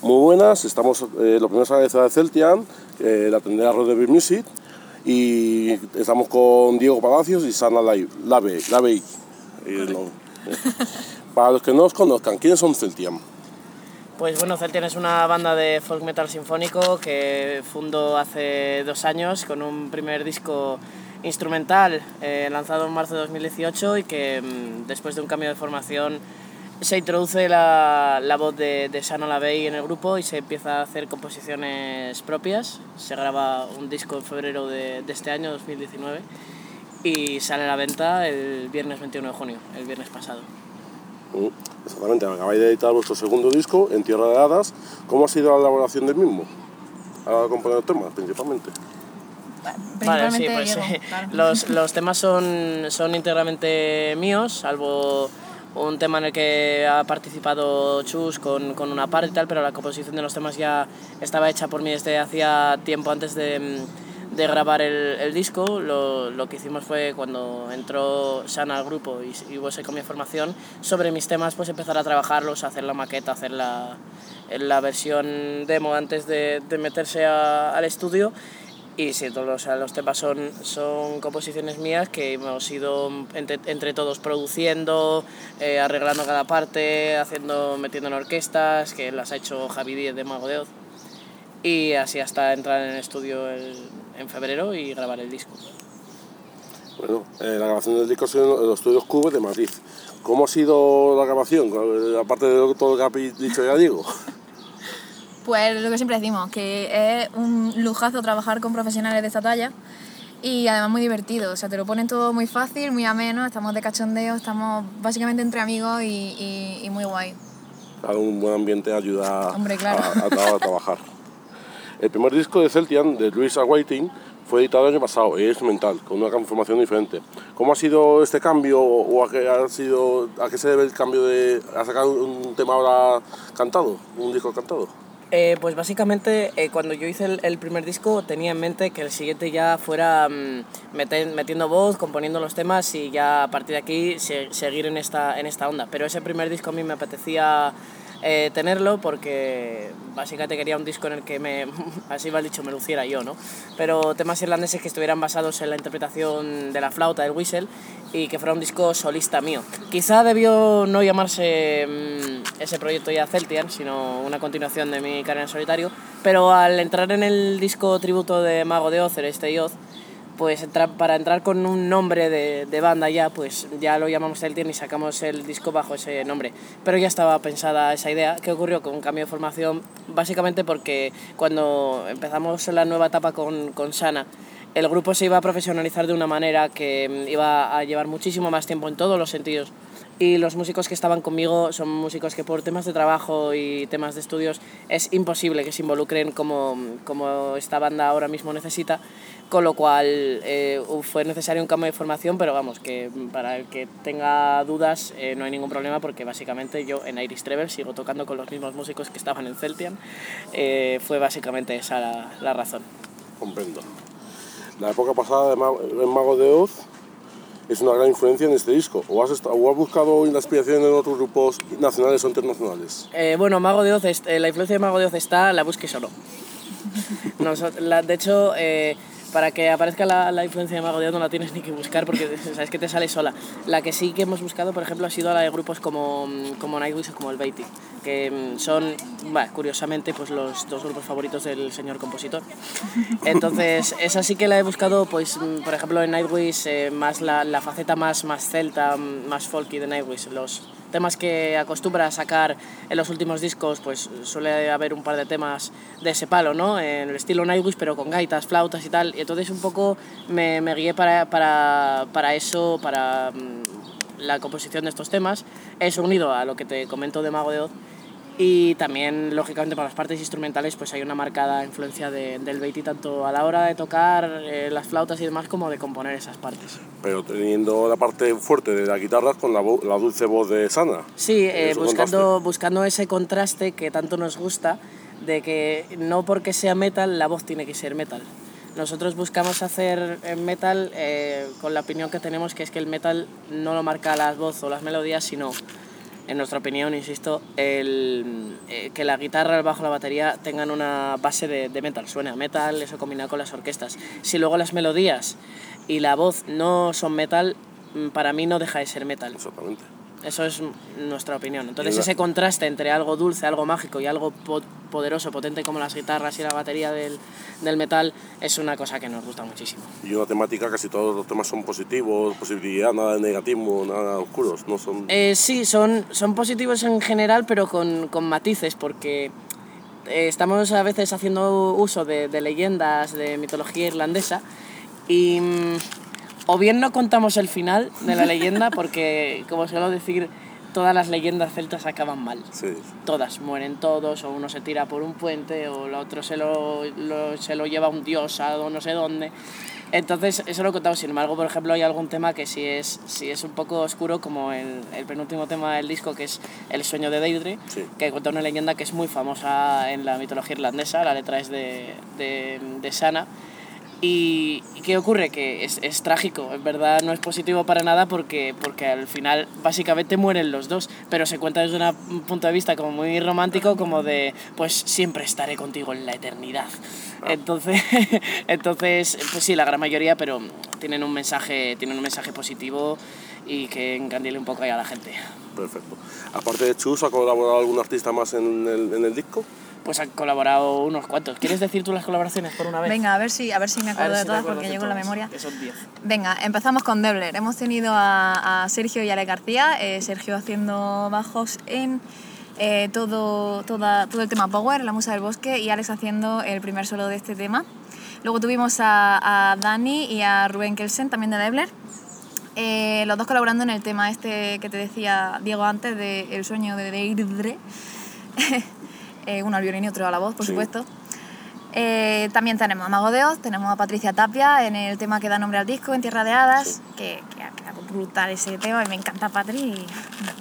Muy buenas, estamos, eh, lo primero es agradecer a Celtian, eh, la tendera Road Music, y estamos con Diego Palacios y Sana Lave, Lave, Lave eh, Para los que no os conozcan, ¿quiénes son Celtian? Pues bueno, Celtian es una banda de folk metal sinfónico que fundó hace dos años con un primer disco instrumental eh, lanzado en marzo de 2018 y que mm, después de un cambio de formación se introduce la, la voz de, de Sana Lavey en el grupo y se empieza a hacer composiciones propias. Se graba un disco en febrero de, de, este año, 2019, y sale a la venta el viernes 21 de junio, el viernes pasado. Mm, exactamente, acabáis de editar vuestro segundo disco, En Tierra de Hadas. ¿Cómo ha sido la elaboración del mismo? A componer temas, principalmente. Vale, sí, pues, Diego, claro. los, los temas son, son íntegramente míos, salvo un tema en el que ha participado Chus con, con, una parte y tal, pero la composición de los temas ya estaba hecha por mí desde hacía tiempo antes de, de grabar el, el disco. Lo, lo, que hicimos fue cuando entró Sana al grupo y, y esa mi formación sobre mis temas, pues empezar a trabajarlos, hacer la maqueta, hacer la, la versión demo antes de, de meterse a, al estudio y sí, todos o sea, los temas son, son composiciones mías que hemos ido entre, entre todos produciendo, eh, arreglando cada parte, haciendo, metiendo en orquestas, que las ha hecho Javi Díez de Mago de Oz. Y así hasta entrar en el estudio el, en febrero y grabar el disco. Bueno, eh, la grabación del disco ha sido en los estudios Cubes de Madrid. ¿Cómo ha sido la grabación? Aparte de todo lo que habéis dicho ya, Diego. Pues lo que siempre decimos, que es un lujazo trabajar con profesionales de esta talla y además muy divertido, o sea, te lo ponen todo muy fácil, muy ameno, estamos de cachondeo, estamos básicamente entre amigos y, y, y muy guay. Un buen ambiente ayuda Hombre, claro. a, a, a, trabajar. El primer disco de Celtian, de Luis Awaiting, fue editado el año pasado, es mental, con una conformación diferente. ¿Cómo ha sido este cambio o a qué, ha sido, a qué se debe el cambio de a sacar un tema ahora cantado, un disco cantado? Eh, pues básicamente eh, cuando yo hice el, primer disco tenía en mente que el siguiente ya fuera meten, metiendo voz, componiendo los temas y ya a partir de aquí se, seguir en esta, en esta onda. Pero ese primer disco a mí me apetecía eh, tenerlo porque básicamente quería un disco en el que me, así va el dicho, me luciera yo, ¿no? Pero temas irlandeses que estuvieran basados en la interpretación de la flauta, del whistle, y que fuera un disco solista mío. Quizá debió no llamarse mmm, ese proyecto ya Celtian, sino una continuación de mi carrera en solitario, pero al entrar en el disco tributo de Mago de Oz, este Oz, pues para entrar con un nombre de, de, banda ya, pues ya lo llamamos Celtian y sacamos el disco bajo ese nombre. Pero ya estaba pensada esa idea. ¿Qué ocurrió con un cambio de formación? Básicamente porque cuando empezamos la nueva etapa con, con Sana, el grupo se iba a profesionalizar de una manera que iba a llevar muchísimo más tiempo en todos los sentidos y los músicos que estaban conmigo son músicos que por temas de trabajo y temas de estudios es imposible que se involucren como, como esta banda ahora mismo necesita, con lo cual eh, fue necesario un cambio de formación, pero vamos, que para el que tenga dudas eh, no hay ningún problema porque básicamente yo en Iris Trevor sigo tocando con los mismos músicos que estaban en Celtian, eh, fue básicamente esa la, la, razón. Comprendo. La época pasada de en Mago de Oz es una gran influencia en este disco. ¿O has, o has buscado la inspiración en otros grupos nacionales o internacionales? Eh, bueno, Mago de Oz, eh, la influencia de Mago de Oz está, la busques solo. Nos, la, de hecho, eh, para que aparezca la, la, influencia de Mago de Oz no la tienes ni que buscar porque sabes que te sale sola. La que sí que hemos buscado, por ejemplo, ha sido la de grupos como, como Nightwish o como el Beatty, que mm, son, bueno, curiosamente, pues los dos grupos favoritos del señor compositor. Entonces, esa sí que la he buscado, pues, mm, por ejemplo, en Nightwish, eh, más la, la, faceta más, más celta, mm, más folky de Nightwish, los temas que acostumbra a sacar en los últimos discos, pues suele haber un par de temas de ese palo, ¿no? En el estilo Nightwish, pero con gaitas, flautas y tal. Y entonces un poco me, me guié para, para, para eso, para mmm, la composición de estos temas. Eso unido a lo que te comento de Mago de Oz. Y también, lógicamente, para las partes instrumentales, pues hay una marcada influencia de- del Beatty tanto a la hora de tocar eh, las flautas y demás como de componer esas partes. Pero teniendo la parte fuerte de la guitarra con la, la dulce voz de Sana. Sí, eh, buscando, buscando ese contraste que tanto nos gusta, de que no porque sea metal, la voz tiene que ser metal. Nosotros buscamos hacer eh, metal eh, con la opinión que tenemos, que es que el metal no lo marca la voz o las melodías, sino, en nuestra opinión, insisto, el, eh, que la guitarra, el bajo, la batería tengan una base de, de metal, suene a metal, eso combinado con las orquestas. Si luego las melodías y la voz no son metal, mm, para mí no deja de ser metal. Exactamente. Eso es nuestra opinión. Entonces ese contraste entre algo dulce, algo mágico y algo po- poderoso, potente como las guitarras y la batería del, del metal es una cosa que nos gusta muchísimo. Y una temática, casi todos los temas son positivos, positividad, nada de negativo, nada oscuros. No son... Eh, sí, son, son positivos en general, pero con, con matices, porque eh, estamos a veces haciendo uso de, de leyendas de mitología irlandesa y mm, o bien no contamos el final de la leyenda, porque como suelo decir, todas las leyendas celtas acaban mal. Sí. todas, mueren todos, o uno se tira por un puente, o el otro se lo, lo- se lo lleva un dios a no sé dónde. Entonces, eso lo contamos. Sin embargo, por ejemplo, hay algún tema que sí es, sí es un poco oscuro, como el, el penúltimo tema del disco, que es El sueño de Deidre, Sí. que cuenta una leyenda que es muy famosa en la mitología irlandesa. La letra es de, de, de Sana. ¿Y y qué ocurre? Que es, es trágico, en verdad no es positivo para nada porque, porque al final básicamente mueren los dos, pero se cuenta desde una- un punto de vista como muy romántico, como de pues siempre estaré contigo en la eternidad. Entonces, entonces, pues sí, la gran mayoría, pero tienen un mensaje, tienen un mensaje positivo y que encandile un poco ahí a la gente. Perfecto. Aparte de Chus, ¿ha colaborado algún artista más en el, en el disco? Pues han colaborado unos cuantos. ¿Quieres decir tú las colaboraciones por una vez? Venga, a ver si, a ver si me acuerdo de si todas porque llevo en la memoria. que son 10. Venga, empezamos con Debler. Hemos tenido a, a Sergio y Ale García. eh, Sergio haciendo bajos en eh, todo, toda- todo el tema Power, la musa del bosque, y Alex haciendo el primer solo de este tema. Luego tuvimos a, a Dani y a Rubén Kelsen, también de Debler. Eh, los dos colaborando en el tema este que te decía Diego antes, de El sueño de Deirdre. eh, uno al violín y otro a la voz, por Sí. supuesto. Eh, también tenemos a Mago de Oz, tenemos a Patricia Tapia en el tema que da nombre al disco, En Tierra de Hadas, que, que brutal ese tema y me encanta Patri y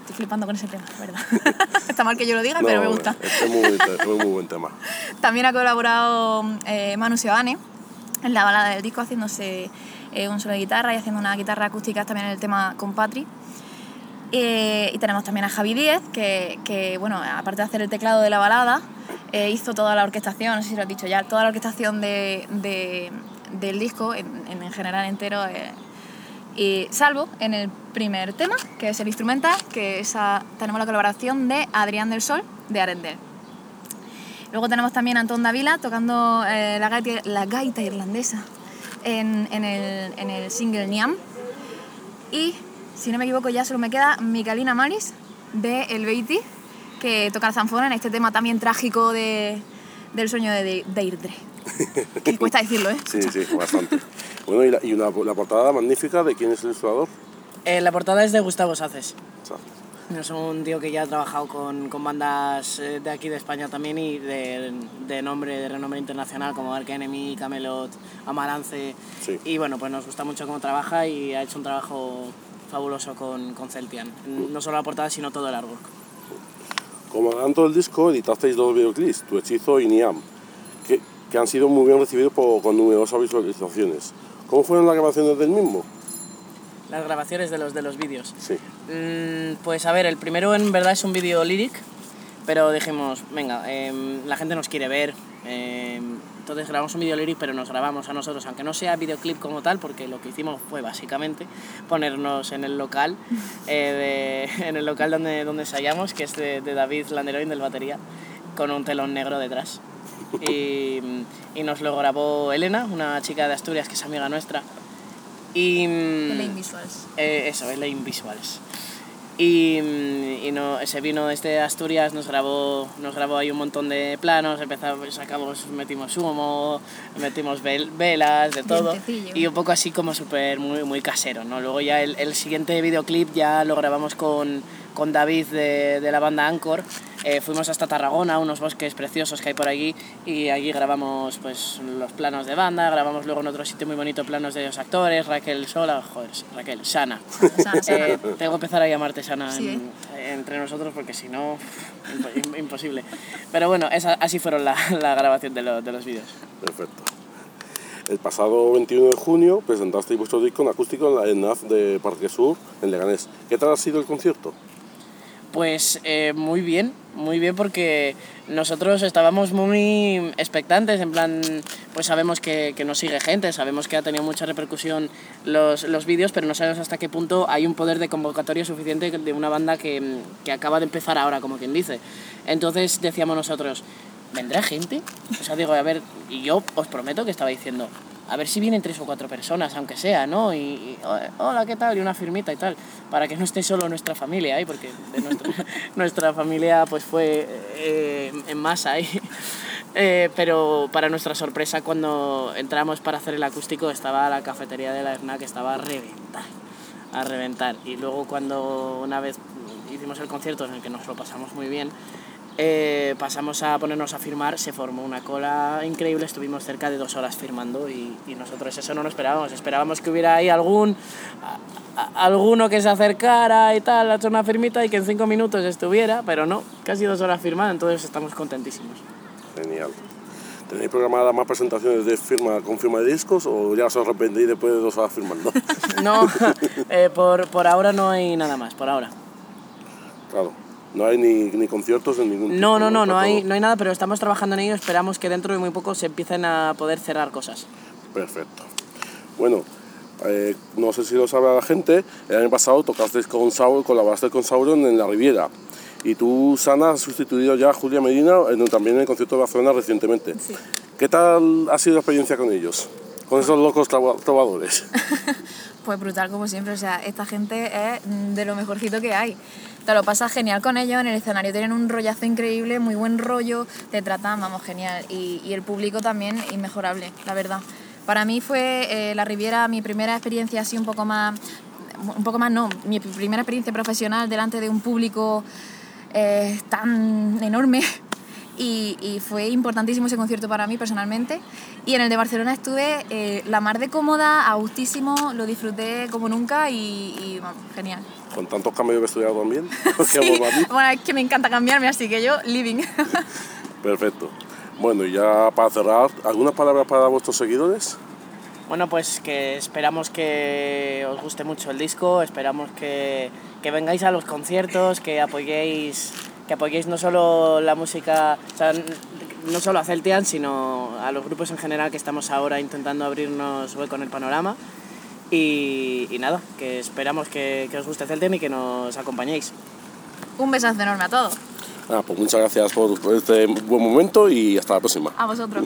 estoy flipando con ese tema, la verdad. Está mal que yo lo diga, pero me gusta. Es muy, es muy buen tema. También ha colaborado eh, Manu Seoane en la balada del disco, haciéndose eh, un solo de guitarra y haciendo una guitarra acústica también en el tema con Patri. Eh, y tenemos también a Javi Díez, que, que, bueno, aparte de hacer el teclado de la balada, eh, hizo toda la orquestación, no sé si lo has dicho ya, toda la orquestación de, de- del disco en, en- en general entero. eh, y salvo en el primer tema, que es el instrumental, que esa, tenemos la colaboración de Adrián del Sol, de Arendel. Luego tenemos también a Antón Davila tocando eh, la, gaita, la gaita irlandesa en, en el, en el single Niam. Y, si no me equivoco, ya solo me queda Micalina Maris de El Beatty, que toca el zanfona en este tema también trágico de, del sueño de De- Deirdre. que cuesta decirlo, ¿eh? Sí, sí, bastante. Bueno, y, la, y una, la portada magnífica de quién es el ilustrador. Eh, la portada es de Gustavo Saces. Es un tío que ya ha trabajado con, con bandas eh, de aquí de España también y de, de nombre, de renombre internacional como Ark Enemy, Camelot, Amarance. Sí. Y bueno, pues nos gusta mucho cómo trabaja y ha hecho un trabajo fabuloso con, con Celtian. No solo la portada, sino todo el artwork. Como adelanto del disco, editasteis dos videoclips, Tu Hechizo y Niam, que, que han sido muy bien recibidos por- con numerosas visualizaciones. ¿Cómo fueron las grabaciones del mismo? Las grabaciones de los, de los vídeos. Sí. Mm, pues a ver, el primero en verdad es un vídeo lyric, pero dijimos, venga, em, la gente nos quiere ver, em, entonces grabamos un vídeo lyric, pero nos grabamos a nosotros, aunque no sea videoclip como tal, porque lo que hicimos fue básicamente ponernos en el local, eh, de- en el local donde, donde ensayamos, que es de, de David Landeroin del batería, con un telón negro detrás. Y, y nos lo grabó Elena, una chica de Asturias que es amiga nuestra. Y, Lane Visuals. eh, eso, Lane Visuals. Y, mm, y no, se vino desde Asturias, nos grabó, nos grabó ahí un montón de planos, empezamos, sacamos, metimos humo, metimos vel- velas, de todo. Y un poco así como súper muy, muy casero, ¿no? Luego ya el, el siguiente videoclip ya lo grabamos con, con David de, de la banda Anchor. Eh, fuimos hasta Tarragona, unos bosques preciosos que hay por allí, y allí grabamos pues, los planos de banda, grabamos luego en otro sitio muy bonito planos de los actores, Raquel Sola, joder, Raquel, Sana. Sana, Sana. Eh, tengo que empezar a llamarte Sana Sí, en- entre nosotros porque si no, impo- im- imposible. Pero bueno, esa- así fueron la, la grabación de, lo- de los vídeos. Perfecto. El pasado 21 de junio presentasteis vuestro disco en acústico en la ENAF de Parque Sur, en Leganés. ¿Qué tal ha sido el concierto? Pues eh, muy bien, muy bien porque nosotros estábamos muy expectantes, en plan, pues sabemos que, que nos sigue gente, sabemos que ha tenido mucha repercusión los, los vídeos, pero no sabemos hasta qué punto hay un poder de convocatoria suficiente de una banda que, que acaba de empezar ahora, como quien dice. Entonces decíamos nosotros, ¿vendrá gente? O sea, digo, a ver, y yo os prometo que estaba diciendo, a ver si vienen tres o cuatro personas, aunque sea, ¿no? Y, y, hola, ¿qué tal? Y una firmita y tal, para que no esté solo nuestra familia ahí, porque de nuestra, nuestra familia pues fue eh, en masa ahí. Eh, pero para nuestra sorpresa, cuando entramos para hacer el acústico, estaba la cafetería de la ERNA que estaba a reventar, a reventar. Y luego cuando una vez hicimos el concierto en el que nos lo pasamos muy bien, eh, pasamos a ponernos a firmar, se formó una cola increíble, estuvimos cerca de dos horas firmando y, y nosotros eso no lo esperábamos, esperábamos que hubiera ahí algún, a- a- alguno que se acercara y tal, hacer una firmita y que en cinco minutos estuviera, pero no, casi dos horas firmando, entonces estamos contentísimos. Genial. ¿Tenéis programadas más presentaciones de firma con firma de discos o ya os arrepentís después de dos horas firmando? No, eh, por, por ahora no hay nada más, por ahora. claro, no hay ni, ni conciertos en ningún No, tipo, no, no, no hay, no hay nada, pero estamos trabajando en ello, esperamos que dentro de muy poco se empiecen a poder cerrar cosas. Perfecto. Bueno, eh, no sé si lo sabe la gente, el año pasado tocaste con Sauron, colaboraste con Sauron en La Riviera. Y tú, Sana, has sustituido ya a Julia Medina en- también en el concierto de Barcelona recientemente. Sí. ¿Qué tal ha sido la experiencia con ellos? Con esos locos trovadores. Pues brutal como siempre, o sea, esta gente es de lo mejorcito que hay. Te lo pasas genial con ellos en el escenario, tienen un rollazo increíble, muy buen rollo, te tratan, vamos, genial. Y, y el público también inmejorable, la verdad. Para mí fue eh, La Riviera mi primera experiencia así un poco más, un poco más no, mi primera experiencia profesional delante de un público eh, tan enorme y, y fue importantísimo ese concierto para mí personalmente. Y en el de Barcelona estuve eh, la mar de cómoda, a gustísimo, lo disfruté como nunca y, y, vamos, genial. Con tantos cambios también. que a mí. bueno, es que me encanta cambiarme, así que yo living. Perfecto. Bueno, y ya para cerrar, ¿algunas palabras para vuestros seguidores? Bueno, pues que esperamos que os guste mucho el disco, esperamos que, que vengáis a los conciertos, que apoyéis, que apoyéis no solo la música, o sea, n- no solo a Celtian, sino a los grupos en general que estamos ahora intentando abrirnos hueco en el panorama. Y, y nada, que esperamos que, que os guste Celtian y que nos acompañéis. Un besazo enorme a todos. Ah, pues muchas gracias por este buen momento y hasta la próxima. A vosotros.